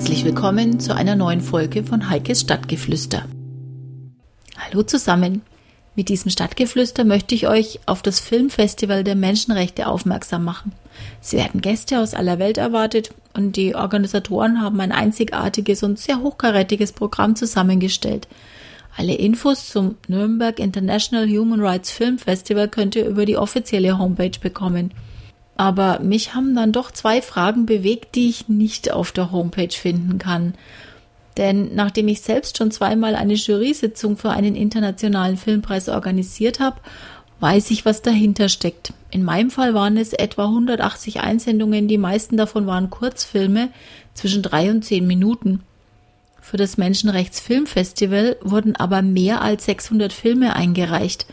Herzlich willkommen zu einer neuen Folge von Heikes Stadtgeflüster. Hallo zusammen. Mit diesem Stadtgeflüster möchte ich euch auf das Filmfestival der Menschenrechte aufmerksam machen. Es werden Gäste aus aller Welt erwartet und die Organisatoren haben ein einzigartiges und sehr hochkarätiges Programm zusammengestellt. Alle Infos zum Nürnberg International Human Rights Film Festival könnt ihr über die offizielle Homepage bekommen. Aber mich haben dann doch zwei Fragen bewegt, die ich nicht auf der Homepage finden kann. Denn nachdem ich selbst schon zweimal eine Jury-Sitzung für einen internationalen Filmpreis organisiert habe, weiß ich, was dahinter steckt. In meinem Fall waren es etwa 180 Einsendungen, die meisten davon waren Kurzfilme zwischen drei und zehn Minuten. Für das Menschenrechtsfilmfestival wurden aber mehr als 600 Filme eingereicht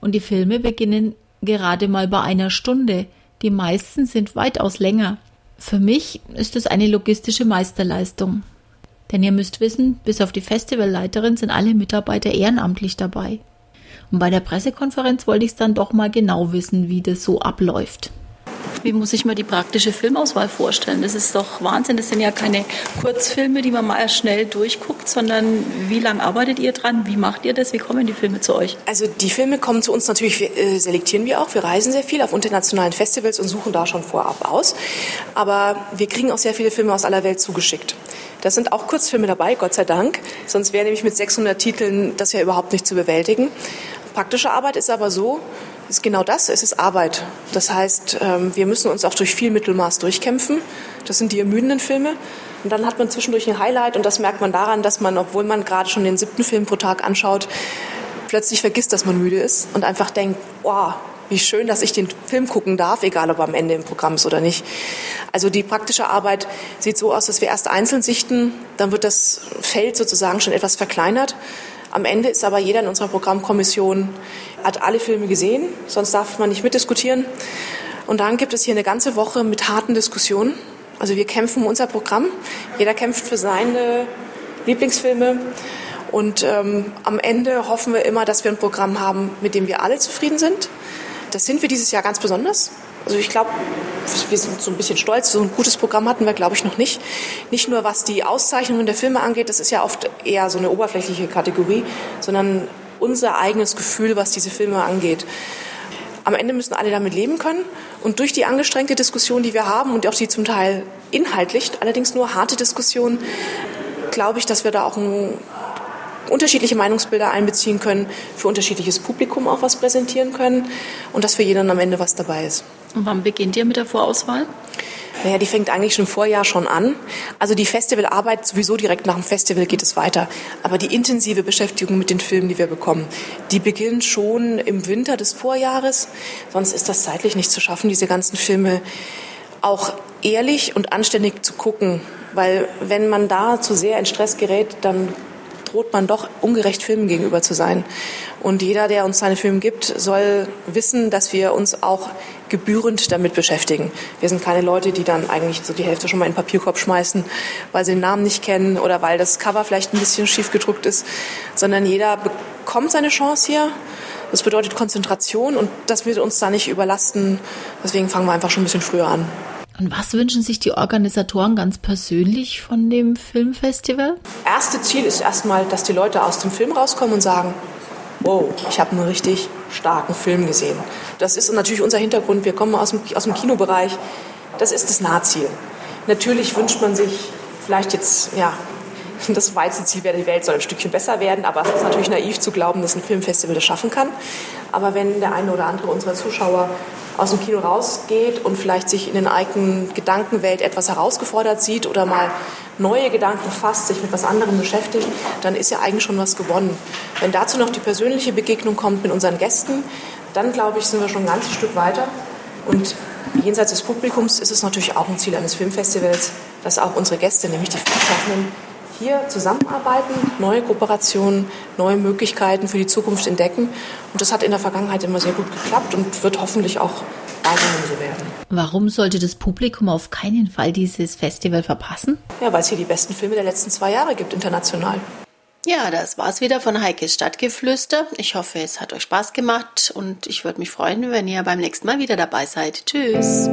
und die Filme beginnen gerade mal bei einer Stunde. Die meisten sind weitaus länger. Für mich ist es eine logistische Meisterleistung. Denn ihr müsst wissen, bis auf die Festivalleiterin sind alle Mitarbeiter ehrenamtlich dabei. Und bei der Pressekonferenz wollte ich es dann doch mal genau wissen, wie das so abläuft. Wie muss ich mir die praktische Filmauswahl vorstellen? Das ist doch Wahnsinn. Das sind ja keine Kurzfilme, die man mal schnell durchguckt, sondern wie lange arbeitet ihr dran? Wie macht ihr das? Wie kommen die Filme zu euch? Also die Filme kommen zu uns natürlich, äh, selektieren wir auch. Wir reisen sehr viel auf internationalen Festivals und suchen da schon vorab aus. Aber wir kriegen auch sehr viele Filme aus aller Welt zugeschickt. Da sind auch Kurzfilme dabei, Gott sei Dank. Sonst wäre nämlich mit 600 Titeln das ja überhaupt nicht zu bewältigen. Praktische Arbeit ist aber so, ist genau das, es ist Arbeit. Das heißt, ähm, wir müssen uns auch durch viel Mittelmaß durchkämpfen. Das sind die ermüdenden Filme. Und dann hat man zwischendurch ein Highlight und das merkt man daran, dass man, obwohl man gerade schon den siebten Film pro Tag anschaut, plötzlich vergisst, dass man müde ist und einfach denkt, wow, wie schön, dass ich den Film gucken darf, egal ob am Ende im Programm ist oder nicht. Also die praktische Arbeit sieht so aus, dass wir erst einzeln sichten, dann wird das Feld sozusagen schon etwas verkleinert. Am Ende ist aber jeder in unserer Programmkommission, hat alle Filme gesehen, sonst darf man nicht mitdiskutieren. Und dann gibt es hier eine ganze Woche mit harten Diskussionen. Also wir kämpfen um unser Programm. Jeder kämpft für seine Lieblingsfilme. Und ähm, am Ende hoffen wir immer, dass wir ein Programm haben, mit dem wir alle zufrieden sind. Das sind wir dieses Jahr ganz besonders. Also ich glaube, wir sind so ein bisschen stolz. So ein gutes Programm hatten wir, glaube ich, noch nicht. Nicht nur was die Auszeichnungen der Filme angeht, das ist ja oft eher so eine oberflächliche Kategorie, sondern unser eigenes Gefühl, was diese Filme angeht. Am Ende müssen alle damit leben können. Und durch die angestrengte Diskussion, die wir haben und auch die zum Teil inhaltlich, allerdings nur harte Diskussion, glaube ich, dass wir da auch ein unterschiedliche Meinungsbilder einbeziehen können, für unterschiedliches Publikum auch was präsentieren können und dass für jeden am Ende was dabei ist. Und wann beginnt ihr mit der Vorauswahl? Naja, die fängt eigentlich schon Vorjahr schon an. Also die Festivalarbeit, sowieso direkt nach dem Festival geht es weiter. Aber die intensive Beschäftigung mit den Filmen, die wir bekommen, die beginnt schon im Winter des Vorjahres. Sonst ist das zeitlich nicht zu schaffen, diese ganzen Filme auch ehrlich und anständig zu gucken. Weil wenn man da zu sehr in Stress gerät, dann droht man doch ungerecht Filmen gegenüber zu sein. Und jeder, der uns seine Filme gibt, soll wissen, dass wir uns auch gebührend damit beschäftigen. Wir sind keine Leute, die dann eigentlich so die Hälfte schon mal in den Papierkorb schmeißen, weil sie den Namen nicht kennen oder weil das Cover vielleicht ein bisschen schief gedruckt ist, sondern jeder bekommt seine Chance hier. Das bedeutet Konzentration und das wird uns da nicht überlasten. Deswegen fangen wir einfach schon ein bisschen früher an. Und was wünschen sich die Organisatoren ganz persönlich von dem Filmfestival? Erste Ziel ist erstmal, dass die Leute aus dem Film rauskommen und sagen, wow, ich habe einen richtig starken Film gesehen. Das ist natürlich unser Hintergrund. Wir kommen aus dem, aus dem Kinobereich. Das ist das Nahziel. Natürlich wünscht man sich vielleicht jetzt, ja, das Weizenziel wäre, die Welt soll ein Stückchen besser werden, aber es ist natürlich naiv zu glauben, dass ein Filmfestival das schaffen kann. Aber wenn der eine oder andere unserer Zuschauer aus dem Kino rausgeht und vielleicht sich in den eigenen Gedankenwelt etwas herausgefordert sieht oder mal neue Gedanken fasst, sich mit was anderem beschäftigt, dann ist ja eigentlich schon was gewonnen. Wenn dazu noch die persönliche Begegnung kommt mit unseren Gästen, dann glaube ich, sind wir schon ein ganzes Stück weiter. Und jenseits des Publikums ist es natürlich auch ein Ziel eines Filmfestivals, dass auch unsere Gäste, nämlich die Filmschaffenden, hier zusammenarbeiten, neue Kooperationen, neue Möglichkeiten für die Zukunft entdecken. Und das hat in der Vergangenheit immer sehr gut geklappt und wird hoffentlich auch weiterhin so werden. Warum sollte das Publikum auf keinen Fall dieses Festival verpassen? Ja, weil es hier die besten Filme der letzten zwei Jahre gibt, international. Ja, das war's wieder von Heikes Stadtgeflüster. Ich hoffe, es hat euch Spaß gemacht und ich würde mich freuen, wenn ihr beim nächsten Mal wieder dabei seid. Tschüss.